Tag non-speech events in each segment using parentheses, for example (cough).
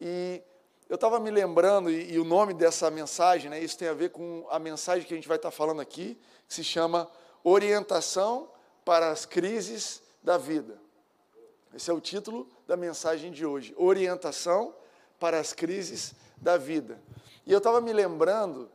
E eu estava me lembrando, e, e, o nome dessa mensagem, né, isso tem a ver com a mensagem que a gente vai estar tá falando aqui, que se chama Orientação para as Crises da Vida. Esse é o título da mensagem de hoje: Orientação para as Crises da Vida. E eu estava me lembrando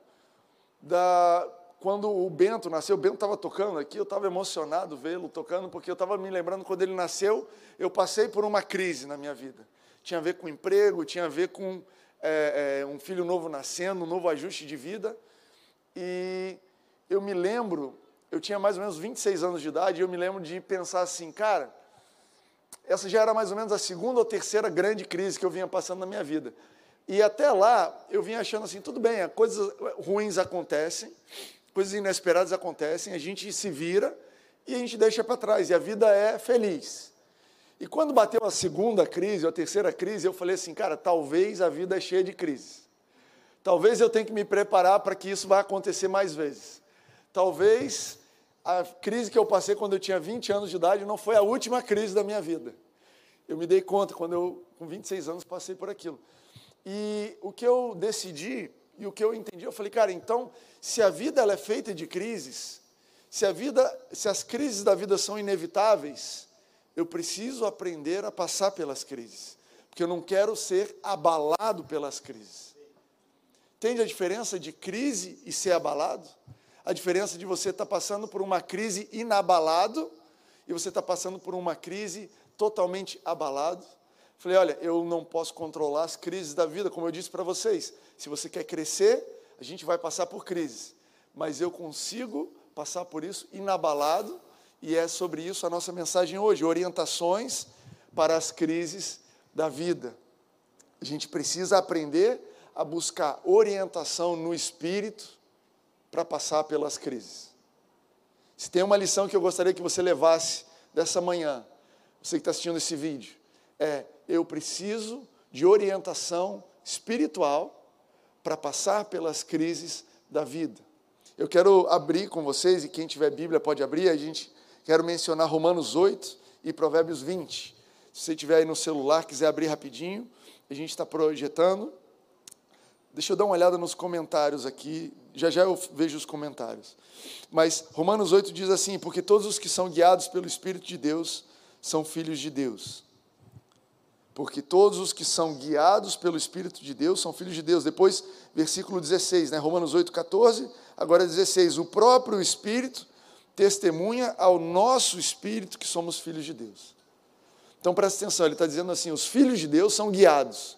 da quando o Bento nasceu, o Bento estava tocando aqui, eu estava emocionado vê-lo tocando, porque eu estava me lembrando quando ele nasceu, eu passei por uma crise na minha vida. Tinha a ver com emprego, tinha a ver com é, é, um filho novo nascendo, um novo ajuste de vida. E eu me lembro, eu tinha mais ou menos 26 anos de idade, e eu me lembro de pensar assim, cara, essa já era mais ou menos a segunda ou terceira grande crise que eu vinha passando na minha vida. E até lá, eu vinha achando assim, tudo bem, coisas ruins acontecem, coisas inesperadas acontecem, a gente se vira e a gente deixa para trás, e a vida é feliz. E quando bateu a segunda crise, ou a terceira crise, eu falei assim, cara, talvez a vida é cheia de crises. Talvez eu tenha que me preparar para que isso vá acontecer mais vezes. Talvez a crise que eu passei quando eu tinha 20 anos de idade não foi a última crise da minha vida. Eu me dei conta quando eu, com 26 anos, passei por aquilo. E o que eu decidi e o que eu entendi, eu falei, cara, então, se a vida ela é feita de crises, se a vida, se as crises da vida são inevitáveis, eu preciso aprender a passar pelas crises, porque eu não quero ser abalado pelas crises. Entende a diferença de crise e ser abalado? A diferença de você estar tá passando por uma crise inabalado e você está passando por uma crise totalmente abalado. Falei, olha, eu não posso controlar as crises da vida, como eu disse para vocês. Se você quer crescer, a gente vai passar por crises. Mas eu consigo passar por isso inabalado, e é sobre isso a nossa mensagem hoje: orientações para as crises da vida. A gente precisa aprender a buscar orientação no espírito para passar pelas crises. Se tem uma lição que eu gostaria que você levasse dessa manhã, você que está assistindo esse vídeo, é eu preciso de orientação espiritual para passar pelas crises da vida. Eu quero abrir com vocês, e quem tiver Bíblia pode abrir, a gente quero mencionar Romanos 8 e Provérbios 20. Se você tiver aí no celular, quiser abrir rapidinho, a gente está projetando. Deixa eu dar uma olhada nos comentários aqui, já já eu vejo os comentários. Mas Romanos 8 diz assim: Porque todos os que são guiados pelo Espírito de Deus são filhos de Deus porque todos os que são guiados pelo Espírito de Deus são filhos de Deus. Depois, versículo 16, né? Romanos 8, 14, agora 16. O próprio Espírito testemunha ao nosso Espírito que somos filhos de Deus. Então presta atenção, ele está dizendo assim: os filhos de Deus são guiados.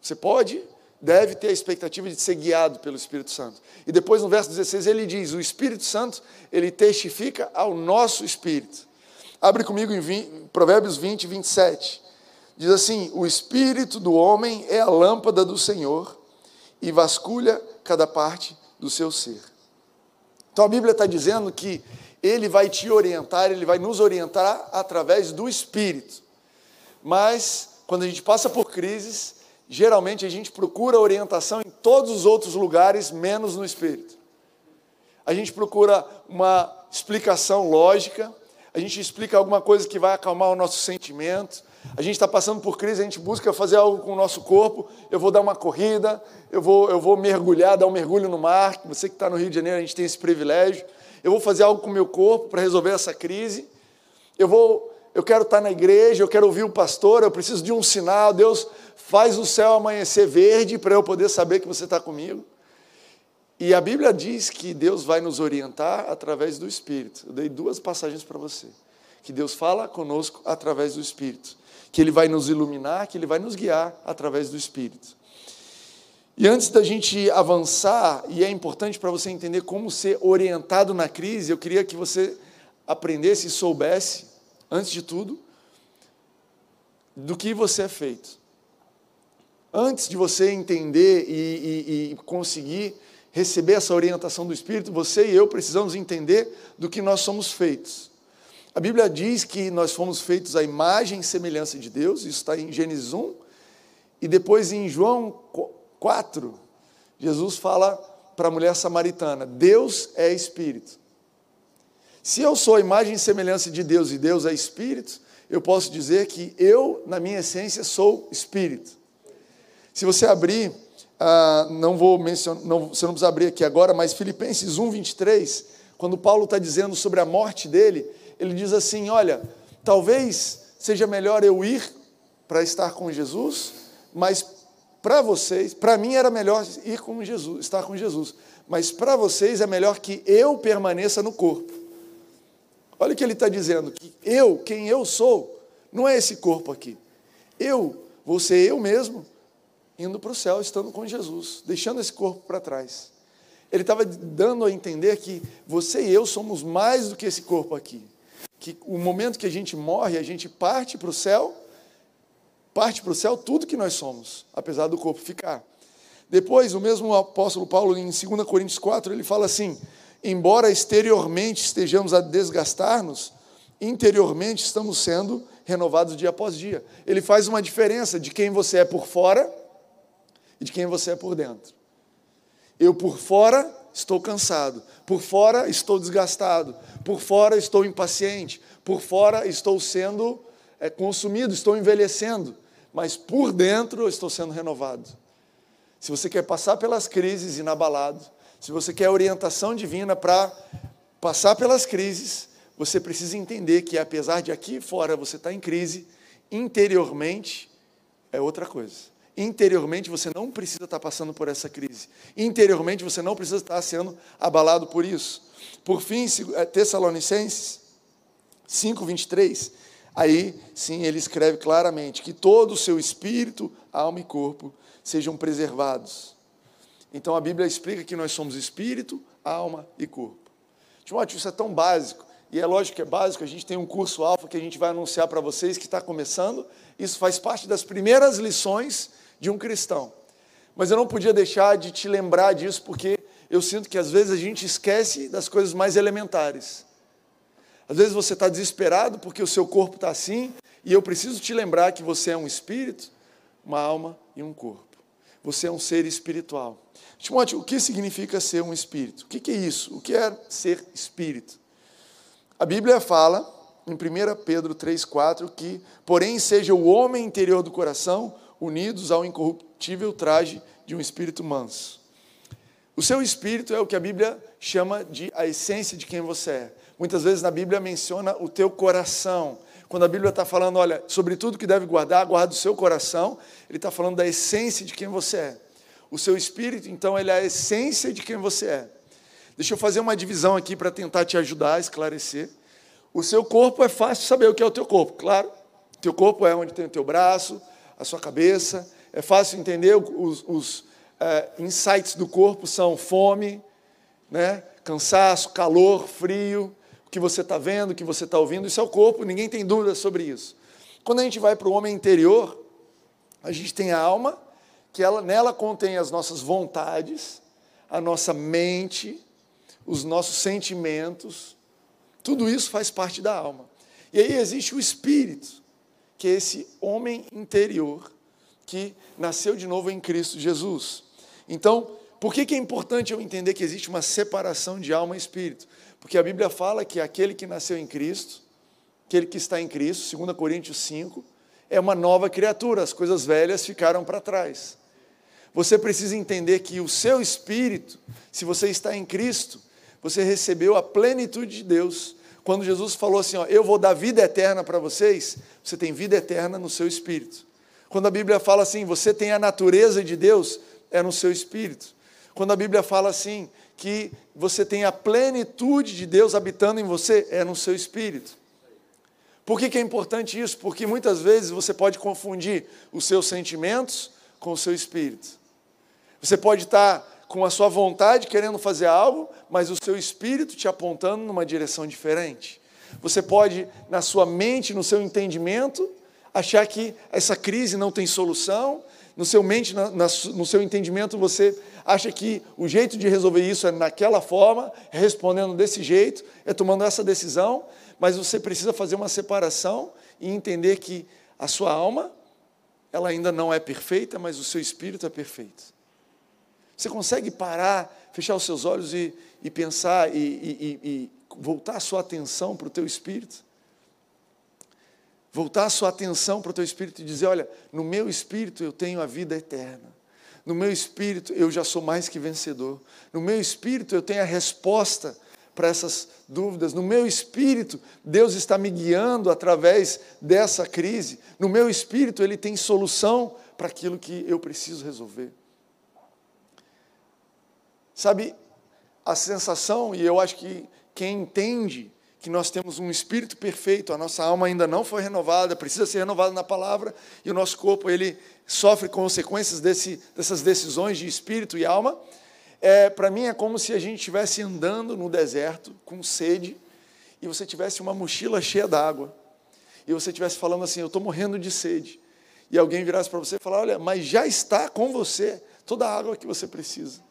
Você pode, deve ter a expectativa de ser guiado pelo Espírito Santo. E depois no verso 16 ele diz: o Espírito Santo, ele testifica ao nosso Espírito. Abre comigo em 20, Provérbios 20, 27. Diz assim: O espírito do homem é a lâmpada do Senhor e vasculha cada parte do seu ser. Então a Bíblia está dizendo que ele vai te orientar, ele vai nos orientar através do espírito. Mas quando a gente passa por crises, geralmente a gente procura orientação em todos os outros lugares, menos no espírito. A gente procura uma explicação lógica, a gente explica alguma coisa que vai acalmar o nosso sentimento, a gente está passando por crise, a gente busca fazer algo com o nosso corpo. Eu vou dar uma corrida, eu vou, eu vou mergulhar, dar um mergulho no mar. Você que está no Rio de Janeiro, a gente tem esse privilégio. Eu vou fazer algo com o meu corpo para resolver essa crise. Eu vou, eu quero estar tá na igreja, eu quero ouvir o pastor, eu preciso de um sinal. Deus faz o céu amanhecer verde para eu poder saber que você está comigo. E a Bíblia diz que Deus vai nos orientar através do Espírito. Eu dei duas passagens para você. Que Deus fala conosco através do Espírito que Ele vai nos iluminar, que Ele vai nos guiar através do Espírito. E antes da gente avançar, e é importante para você entender como ser orientado na crise, eu queria que você aprendesse e soubesse, antes de tudo, do que você é feito. Antes de você entender e, e, e conseguir receber essa orientação do Espírito, você e eu precisamos entender do que nós somos feitos. A Bíblia diz que nós fomos feitos à imagem e semelhança de Deus, isso está em Gênesis 1, e depois em João 4, Jesus fala para a mulher samaritana: Deus é Espírito. Se eu sou a imagem e semelhança de Deus e Deus é Espírito, eu posso dizer que eu, na minha essência, sou espírito. Se você abrir, ah, não vou mencionar, não, você não precisa abrir aqui agora, mas Filipenses 1, 23, quando Paulo está dizendo sobre a morte dele, ele diz assim: Olha, talvez seja melhor eu ir para estar com Jesus, mas para vocês, para mim era melhor ir com Jesus, estar com Jesus, mas para vocês é melhor que eu permaneça no corpo. Olha o que ele está dizendo: que eu, quem eu sou, não é esse corpo aqui. Eu vou ser eu mesmo, indo para o céu, estando com Jesus, deixando esse corpo para trás. Ele estava dando a entender que você e eu somos mais do que esse corpo aqui. Que o momento que a gente morre, a gente parte para o céu, parte para o céu tudo que nós somos, apesar do corpo ficar. Depois, o mesmo apóstolo Paulo, em 2 Coríntios 4, ele fala assim: embora exteriormente estejamos a desgastar-nos, interiormente estamos sendo renovados dia após dia. Ele faz uma diferença de quem você é por fora e de quem você é por dentro. Eu por fora estou cansado, por fora estou desgastado, por fora estou impaciente, por fora estou sendo é, consumido, estou envelhecendo, mas por dentro estou sendo renovado. Se você quer passar pelas crises inabalado, se você quer orientação divina para passar pelas crises, você precisa entender que apesar de aqui fora você estar tá em crise, interiormente é outra coisa. Interiormente você não precisa estar passando por essa crise. Interiormente você não precisa estar sendo abalado por isso. Por fim, é, Tessalonicenses 5:23, aí sim ele escreve claramente que todo o seu espírito, alma e corpo sejam preservados. Então a Bíblia explica que nós somos espírito, alma e corpo. Timóteo, isso é tão básico. E é lógico que é básico, a gente tem um curso alfa que a gente vai anunciar para vocês que está começando. Isso faz parte das primeiras lições de um cristão. Mas eu não podia deixar de te lembrar disso, porque eu sinto que às vezes a gente esquece das coisas mais elementares. Às vezes você está desesperado porque o seu corpo está assim, e eu preciso te lembrar que você é um espírito, uma alma e um corpo. Você é um ser espiritual. Timóteo, o que significa ser um espírito? O que é isso? O que é ser espírito? A Bíblia fala, em 1 Pedro 3,4, que, porém, seja o homem interior do coração unidos ao incorruptível traje de um espírito manso. O seu espírito é o que a Bíblia chama de a essência de quem você é. Muitas vezes na Bíblia menciona o teu coração. Quando a Bíblia está falando, olha, sobre tudo que deve guardar, guarda o seu coração, ele está falando da essência de quem você é. O seu espírito, então, ele é a essência de quem você é. Deixa eu fazer uma divisão aqui para tentar te ajudar a esclarecer. O seu corpo é fácil saber o que é o teu corpo, claro. O teu corpo é onde tem o teu braço, a sua cabeça. É fácil entender os, os é, insights do corpo são fome, né? cansaço, calor, frio, o que você está vendo, o que você está ouvindo, isso é o corpo, ninguém tem dúvida sobre isso. Quando a gente vai para o homem interior, a gente tem a alma, que ela, nela contém as nossas vontades, a nossa mente, os nossos sentimentos, tudo isso faz parte da alma. E aí existe o espírito, que é esse homem interior que nasceu de novo em Cristo Jesus. Então, por que, que é importante eu entender que existe uma separação de alma e espírito? Porque a Bíblia fala que aquele que nasceu em Cristo, aquele que está em Cristo, 2 Coríntios 5, é uma nova criatura, as coisas velhas ficaram para trás. Você precisa entender que o seu espírito, se você está em Cristo, você recebeu a plenitude de Deus, quando Jesus falou assim, ó, eu vou dar vida eterna para vocês, você tem vida eterna no seu espírito. Quando a Bíblia fala assim, você tem a natureza de Deus, é no seu espírito. Quando a Bíblia fala assim, que você tem a plenitude de Deus habitando em você, é no seu espírito. Por que, que é importante isso? Porque muitas vezes você pode confundir os seus sentimentos com o seu espírito. Você pode estar com a sua vontade querendo fazer algo, mas o seu espírito te apontando numa direção diferente. Você pode, na sua mente, no seu entendimento, achar que essa crise não tem solução, no seu mente, na, na, no seu entendimento, você acha que o jeito de resolver isso é naquela forma, é respondendo desse jeito, é tomando essa decisão, mas você precisa fazer uma separação e entender que a sua alma, ela ainda não é perfeita, mas o seu espírito é perfeito. Você consegue parar, fechar os seus olhos e, e pensar e, e, e voltar a sua atenção para o teu espírito? voltar a sua atenção para o teu espírito e dizer: olha, no meu espírito eu tenho a vida eterna. No meu espírito eu já sou mais que vencedor. No meu espírito eu tenho a resposta para essas dúvidas. No meu espírito, Deus está me guiando através dessa crise. No meu espírito, Ele tem solução para aquilo que eu preciso resolver. Sabe, a sensação, e eu acho que quem entende que nós temos um espírito perfeito, a nossa alma ainda não foi renovada, precisa ser renovada na palavra, e o nosso corpo ele sofre consequências desse, dessas decisões de espírito e alma. É, Para mim é como se a gente estivesse andando no deserto com sede e você tivesse uma mochila cheia d'água e você estivesse falando assim: Eu estou morrendo de sede. E alguém virasse para você e falar: Olha, mas já está com você toda a água que você precisa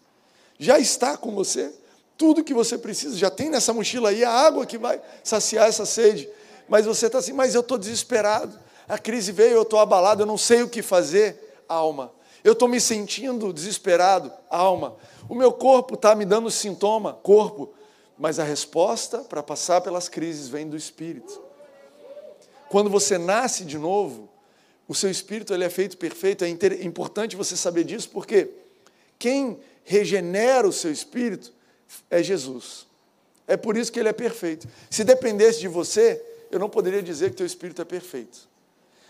já está com você. Tudo que você precisa, já tem nessa mochila aí a água que vai saciar essa sede. Mas você está assim, mas eu estou desesperado. A crise veio, eu estou abalado, eu não sei o que fazer. Alma. Eu estou me sentindo desesperado. Alma. O meu corpo está me dando sintoma. Corpo. Mas a resposta para passar pelas crises vem do espírito. Quando você nasce de novo, o seu espírito ele é feito perfeito. É importante você saber disso, porque quem regenera o seu espírito é Jesus. É por isso que ele é perfeito. Se dependesse de você, eu não poderia dizer que teu espírito é perfeito.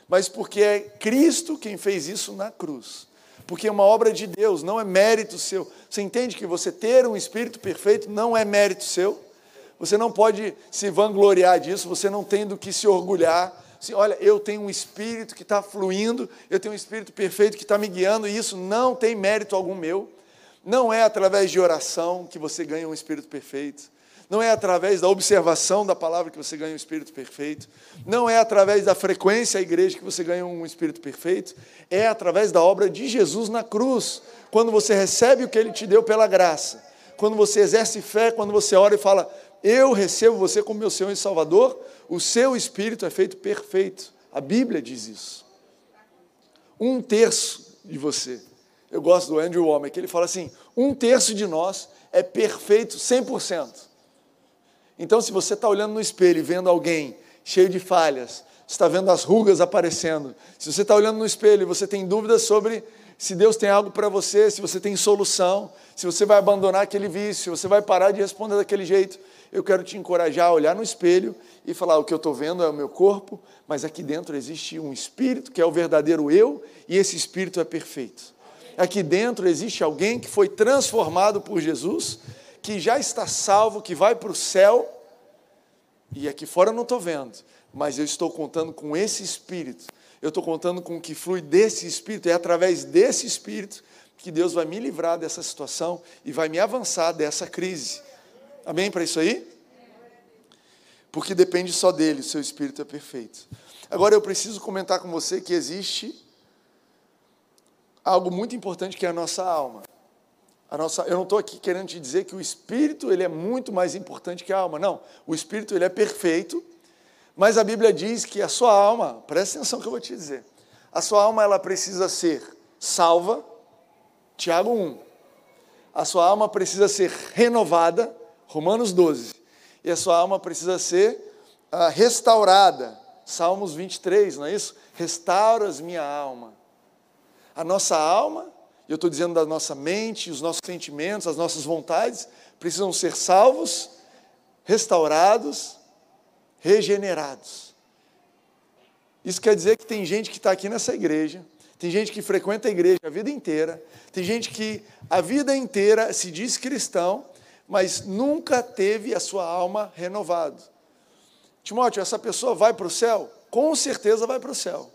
Mas porque é Cristo quem fez isso na cruz. Porque é uma obra de Deus, não é mérito seu. Você entende que você ter um espírito perfeito não é mérito seu? Você não pode se vangloriar disso, você não tem do que se orgulhar. Assim, olha, eu tenho um espírito que está fluindo, eu tenho um espírito perfeito que está me guiando, e isso não tem mérito algum meu. Não é através de oração que você ganha um espírito perfeito. Não é através da observação da palavra que você ganha um espírito perfeito. Não é através da frequência à igreja que você ganha um espírito perfeito. É através da obra de Jesus na cruz. Quando você recebe o que ele te deu pela graça. Quando você exerce fé, quando você ora e fala: Eu recebo você como meu Senhor e Salvador, o seu espírito é feito perfeito. A Bíblia diz isso. Um terço de você eu gosto do Andrew Womack, ele fala assim: um terço de nós é perfeito 100%. Então, se você está olhando no espelho e vendo alguém cheio de falhas, está vendo as rugas aparecendo, se você está olhando no espelho e você tem dúvidas sobre se Deus tem algo para você, se você tem solução, se você vai abandonar aquele vício, se você vai parar de responder daquele jeito, eu quero te encorajar a olhar no espelho e falar: o que eu estou vendo é o meu corpo, mas aqui dentro existe um espírito que é o verdadeiro eu, e esse espírito é perfeito aqui dentro existe alguém que foi transformado por Jesus, que já está salvo, que vai para o céu, e aqui fora eu não estou vendo, mas eu estou contando com esse Espírito, eu estou contando com o que flui desse Espírito, é através desse Espírito que Deus vai me livrar dessa situação e vai me avançar dessa crise. Amém para isso aí? Porque depende só dele, o seu Espírito é perfeito. Agora eu preciso comentar com você que existe algo muito importante que é a nossa alma. A nossa, eu não estou aqui querendo te dizer que o espírito ele é muito mais importante que a alma. Não, o espírito ele é perfeito, mas a Bíblia diz que a sua alma, presta atenção que eu vou te dizer, a sua alma ela precisa ser salva, Tiago 1. A sua alma precisa ser renovada, Romanos 12. E a sua alma precisa ser ah, restaurada, Salmos 23, não é isso? Restauras minha alma a nossa alma, eu estou dizendo da nossa mente, os nossos sentimentos, as nossas vontades, precisam ser salvos, restaurados, regenerados. Isso quer dizer que tem gente que está aqui nessa igreja, tem gente que frequenta a igreja a vida inteira, tem gente que a vida inteira se diz cristão, mas nunca teve a sua alma renovada. Timóteo, essa pessoa vai para o céu? Com certeza vai para o céu,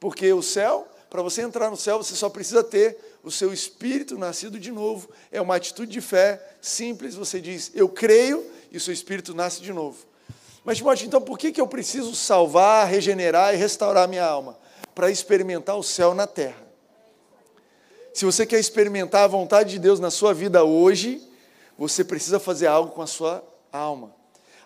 porque o céu para você entrar no céu, você só precisa ter o seu espírito nascido de novo. É uma atitude de fé simples. Você diz, eu creio, e o seu espírito nasce de novo. Mas, Timóteo, então por que, que eu preciso salvar, regenerar e restaurar minha alma? Para experimentar o céu na terra. Se você quer experimentar a vontade de Deus na sua vida hoje, você precisa fazer algo com a sua alma.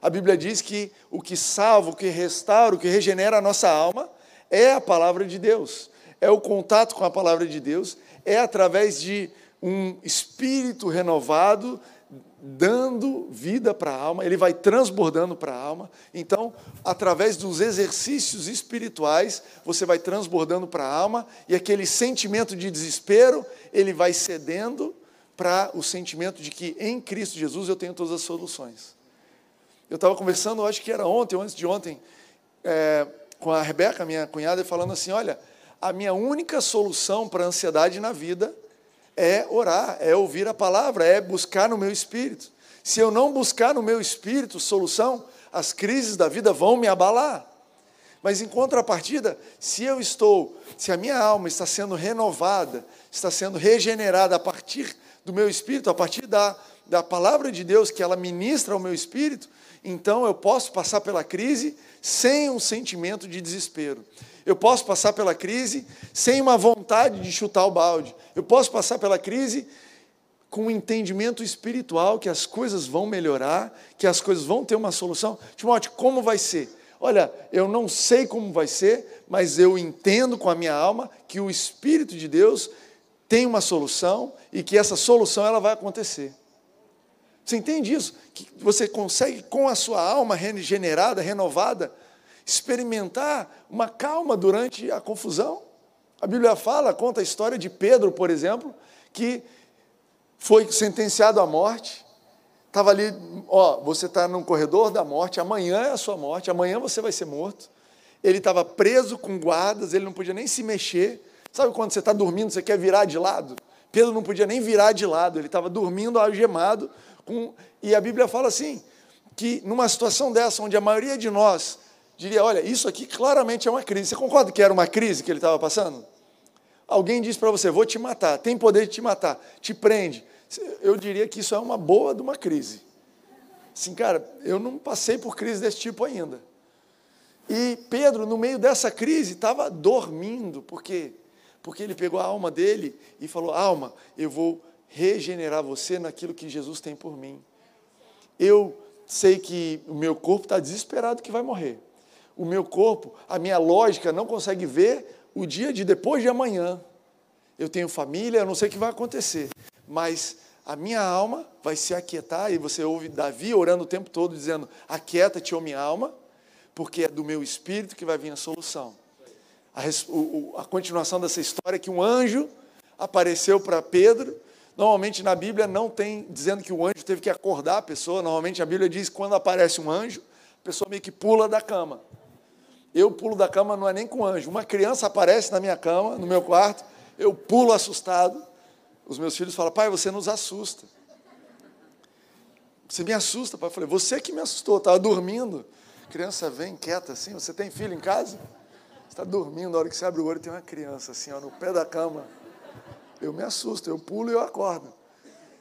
A Bíblia diz que o que salva, o que restaura, o que regenera a nossa alma é a palavra de Deus é o contato com a palavra de Deus, é através de um espírito renovado dando vida para a alma, ele vai transbordando para a alma. Então, através dos exercícios espirituais, você vai transbordando para a alma e aquele sentimento de desespero, ele vai cedendo para o sentimento de que em Cristo Jesus eu tenho todas as soluções. Eu estava conversando, acho que era ontem ou antes de ontem, é, com a Rebeca, minha cunhada, falando assim: olha, a minha única solução para a ansiedade na vida é orar, é ouvir a palavra, é buscar no meu espírito. Se eu não buscar no meu espírito solução, as crises da vida vão me abalar. Mas em contrapartida, se eu estou, se a minha alma está sendo renovada, está sendo regenerada a partir do meu espírito, a partir da, da palavra de Deus que ela ministra ao meu espírito, então eu posso passar pela crise sem um sentimento de desespero. Eu posso passar pela crise sem uma vontade de chutar o balde. Eu posso passar pela crise com um entendimento espiritual que as coisas vão melhorar, que as coisas vão ter uma solução. Timóteo, como vai ser? Olha, eu não sei como vai ser, mas eu entendo com a minha alma que o Espírito de Deus tem uma solução e que essa solução ela vai acontecer. Você entende isso? Que você consegue, com a sua alma regenerada, renovada, experimentar uma calma durante a confusão. A Bíblia fala, conta a história de Pedro, por exemplo, que foi sentenciado à morte. Estava ali, ó, você está no corredor da morte, amanhã é a sua morte, amanhã você vai ser morto. Ele estava preso com guardas, ele não podia nem se mexer. Sabe quando você está dormindo, você quer virar de lado? Pedro não podia nem virar de lado, ele estava dormindo algemado. Com... E a Bíblia fala assim: que numa situação dessa, onde a maioria de nós diria: olha, isso aqui claramente é uma crise. Você concorda que era uma crise que ele estava passando? Alguém diz para você: vou te matar, tem poder de te matar, te prende. Eu diria que isso é uma boa de uma crise. Assim, cara, eu não passei por crise desse tipo ainda. E Pedro, no meio dessa crise, estava dormindo, por quê? Porque ele pegou a alma dele e falou: Alma, eu vou regenerar você naquilo que Jesus tem por mim. Eu sei que o meu corpo está desesperado que vai morrer o meu corpo, a minha lógica não consegue ver o dia de depois de amanhã. Eu tenho família, eu não sei o que vai acontecer, mas a minha alma vai se aquietar, e você ouve Davi orando o tempo todo, dizendo: Aquieta-te, ó minha alma, porque é do meu espírito que vai vir a solução. A, o, a continuação dessa história é que um anjo apareceu para Pedro. Normalmente na Bíblia não tem dizendo que o anjo teve que acordar a pessoa, normalmente a Bíblia diz que quando aparece um anjo, a pessoa meio que pula da cama. Eu pulo da cama não é nem com anjo. Uma criança aparece na minha cama, no meu quarto, eu pulo assustado. Os meus filhos falam, pai, você nos assusta. Você me assusta, pai. Eu falei, você que me assustou, estava dormindo. A criança vem quieta assim, você tem filho em casa? Você está dormindo, na hora que você abre o olho tem uma criança assim, ó, no pé da cama. Eu me assusto, eu pulo e eu acordo.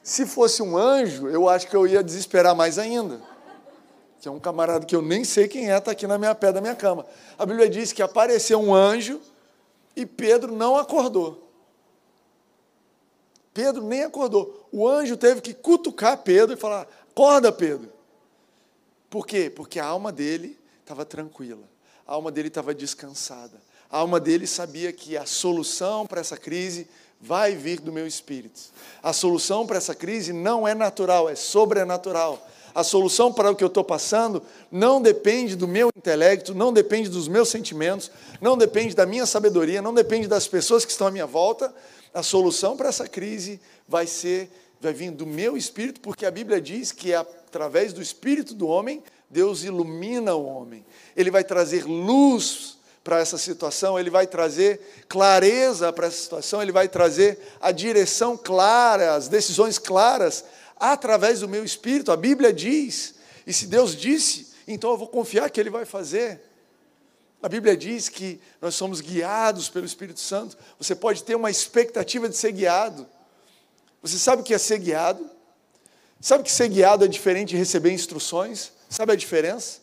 Se fosse um anjo, eu acho que eu ia desesperar mais ainda que é um camarada que eu nem sei quem é, está aqui na minha pé da minha cama. A Bíblia diz que apareceu um anjo e Pedro não acordou. Pedro nem acordou. O anjo teve que cutucar Pedro e falar: Acorda, Pedro. Por quê? Porque a alma dele estava tranquila, a alma dele estava descansada, a alma dele sabia que a solução para essa crise vai vir do meu espírito. A solução para essa crise não é natural, é sobrenatural a solução para o que eu estou passando não depende do meu intelecto, não depende dos meus sentimentos, não depende da minha sabedoria, não depende das pessoas que estão à minha volta. A solução para essa crise vai ser, vai vir do meu espírito, porque a Bíblia diz que é através do espírito do homem, Deus ilumina o homem. Ele vai trazer luz para essa situação, ele vai trazer clareza para essa situação, ele vai trazer a direção clara, as decisões claras através do meu espírito. A Bíblia diz, e se Deus disse, então eu vou confiar que Ele vai fazer. A Bíblia diz que nós somos guiados pelo Espírito Santo. Você pode ter uma expectativa de ser guiado. Você sabe o que é ser guiado? Sabe que ser guiado é diferente de receber instruções? Sabe a diferença?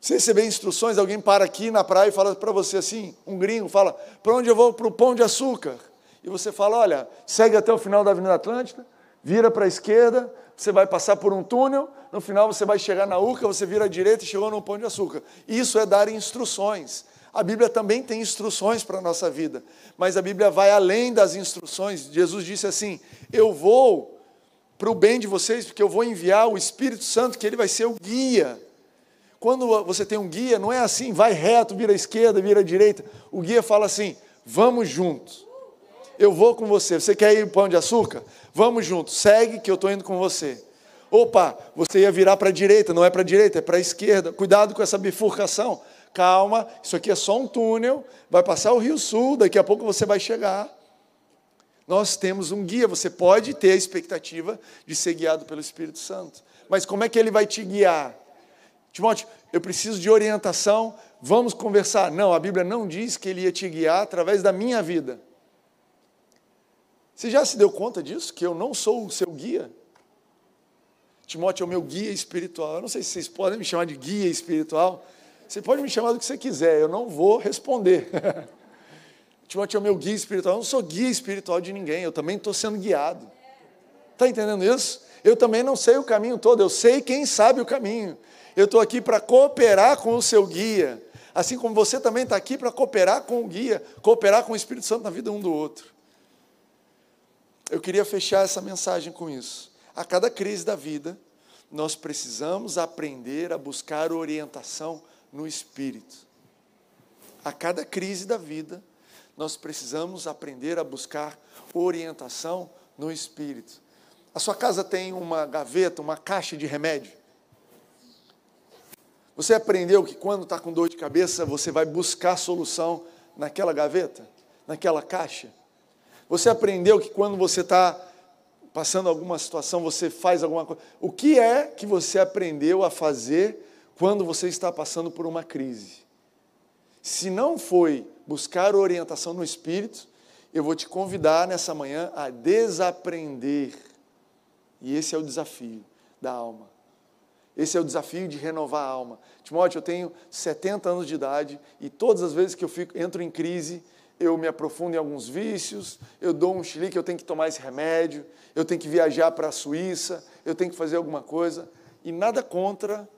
Você receber instruções, alguém para aqui na praia e fala para você assim, um gringo fala, para onde eu vou? Para o Pão de Açúcar. E você fala, olha, segue até o final da Avenida Atlântica, vira para a esquerda, você vai passar por um túnel, no final você vai chegar na Urca, você vira à direita e chegou no Pão de Açúcar. Isso é dar instruções. A Bíblia também tem instruções para a nossa vida, mas a Bíblia vai além das instruções. Jesus disse assim: Eu vou para o bem de vocês, porque eu vou enviar o Espírito Santo, que ele vai ser o guia. Quando você tem um guia, não é assim, vai reto, vira à esquerda, vira à direita. O guia fala assim: vamos juntos. Eu vou com você. Você quer ir pão de açúcar? Vamos juntos. Segue que eu estou indo com você. Opa, você ia virar para a direita, não é para a direita, é para a esquerda. Cuidado com essa bifurcação. Calma, isso aqui é só um túnel, vai passar o Rio Sul, daqui a pouco você vai chegar. Nós temos um guia, você pode ter a expectativa de ser guiado pelo Espírito Santo. Mas como é que ele vai te guiar? Timóteo, eu preciso de orientação, vamos conversar. Não, a Bíblia não diz que ele ia te guiar através da minha vida. Você já se deu conta disso? Que eu não sou o seu guia? Timóteo é o meu guia espiritual. Eu não sei se vocês podem me chamar de guia espiritual. Você pode me chamar do que você quiser, eu não vou responder. (laughs) Timóteo é o meu guia espiritual. Eu não sou guia espiritual de ninguém, eu também estou sendo guiado. Está entendendo isso? Eu também não sei o caminho todo, eu sei quem sabe o caminho. Eu estou aqui para cooperar com o seu guia. Assim como você também está aqui para cooperar com o guia, cooperar com o Espírito Santo na vida um do outro. Eu queria fechar essa mensagem com isso. A cada crise da vida, nós precisamos aprender a buscar orientação no Espírito. A cada crise da vida, nós precisamos aprender a buscar orientação no Espírito. A sua casa tem uma gaveta, uma caixa de remédio? Você aprendeu que quando está com dor de cabeça, você vai buscar solução naquela gaveta, naquela caixa? Você aprendeu que quando você está passando alguma situação, você faz alguma coisa? O que é que você aprendeu a fazer quando você está passando por uma crise? Se não foi buscar orientação no Espírito, eu vou te convidar nessa manhã a desaprender. E esse é o desafio da alma. Esse é o desafio de renovar a alma. Timóteo, eu tenho 70 anos de idade e todas as vezes que eu fico, entro em crise, eu me aprofundo em alguns vícios, eu dou um chilique, eu tenho que tomar esse remédio, eu tenho que viajar para a Suíça, eu tenho que fazer alguma coisa. E nada contra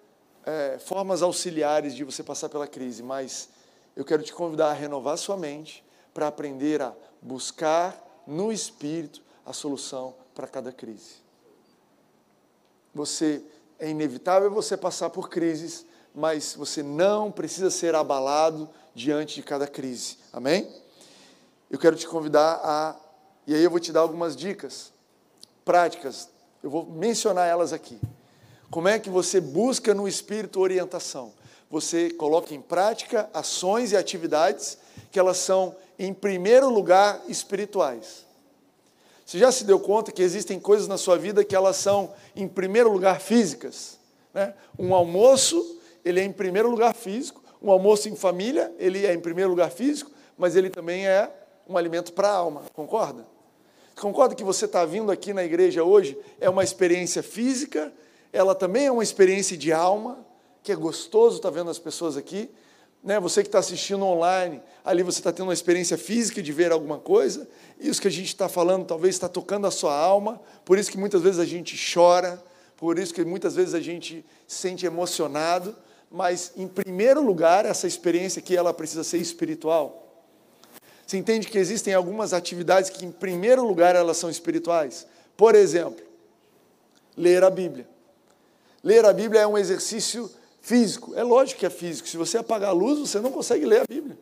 é, formas auxiliares de você passar pela crise, mas eu quero te convidar a renovar sua mente para aprender a buscar no Espírito a solução para cada crise. Você é inevitável você passar por crises, mas você não precisa ser abalado diante de cada crise. Amém? Eu quero te convidar a e aí eu vou te dar algumas dicas práticas. Eu vou mencionar elas aqui. Como é que você busca no espírito orientação? você coloca em prática ações e atividades que elas são, em primeiro lugar, espirituais. Você já se deu conta que existem coisas na sua vida que elas são, em primeiro lugar, físicas? Né? Um almoço, ele é em primeiro lugar físico. Um almoço em família, ele é em primeiro lugar físico, mas ele também é um alimento para a alma, concorda? Concorda que você está vindo aqui na igreja hoje é uma experiência física, ela também é uma experiência de alma, que é gostoso estar tá vendo as pessoas aqui. Né? Você que está assistindo online, ali você está tendo uma experiência física de ver alguma coisa. Isso que a gente está falando talvez está tocando a sua alma. Por isso que muitas vezes a gente chora, por isso que muitas vezes a gente se sente emocionado. Mas, em primeiro lugar, essa experiência aqui ela precisa ser espiritual. Você entende que existem algumas atividades que, em primeiro lugar, elas são espirituais? Por exemplo, ler a Bíblia. Ler a Bíblia é um exercício físico. É lógico que é físico. Se você apagar a luz, você não consegue ler a Bíblia.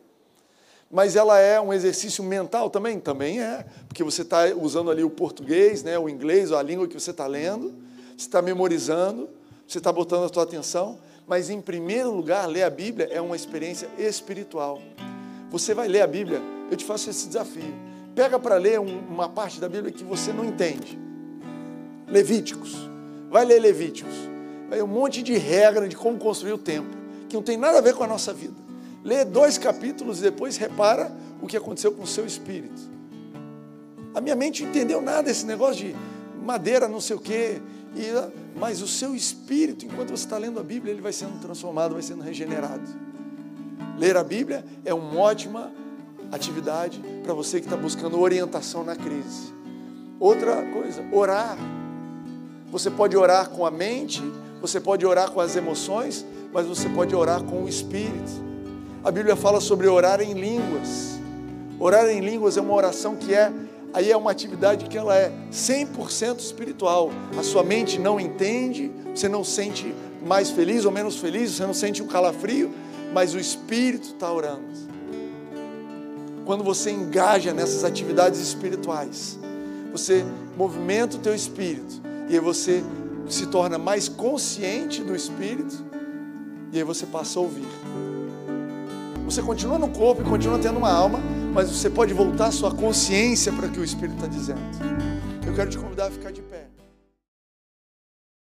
Mas ela é um exercício mental também? Também é, porque você está usando ali o português, né, o inglês, a língua que você está lendo, você está memorizando, você está botando a sua atenção, mas em primeiro lugar, ler a Bíblia é uma experiência espiritual. Você vai ler a Bíblia, eu te faço esse desafio. Pega para ler uma parte da Bíblia que você não entende. Levíticos. Vai ler Levíticos Aí um monte de regra de como construir o templo, que não tem nada a ver com a nossa vida. Lê dois capítulos e depois repara o que aconteceu com o seu espírito. A minha mente não entendeu nada desse negócio de madeira, não sei o quê. E, mas o seu espírito, enquanto você está lendo a Bíblia, ele vai sendo transformado, vai sendo regenerado. Ler a Bíblia é uma ótima atividade para você que está buscando orientação na crise. Outra coisa, orar. Você pode orar com a mente, você pode orar com as emoções, mas você pode orar com o espírito. A Bíblia fala sobre orar em línguas. Orar em línguas é uma oração que é aí é uma atividade que ela é 100% espiritual. A sua mente não entende, você não sente mais feliz ou menos feliz, você não sente um calafrio, mas o espírito está orando. Quando você engaja nessas atividades espirituais, você movimenta o teu espírito e aí você se torna mais consciente do espírito e aí você passa a ouvir. Você continua no corpo e continua tendo uma alma, mas você pode voltar sua consciência para o que o Espírito está dizendo. Eu quero te convidar a ficar de pé.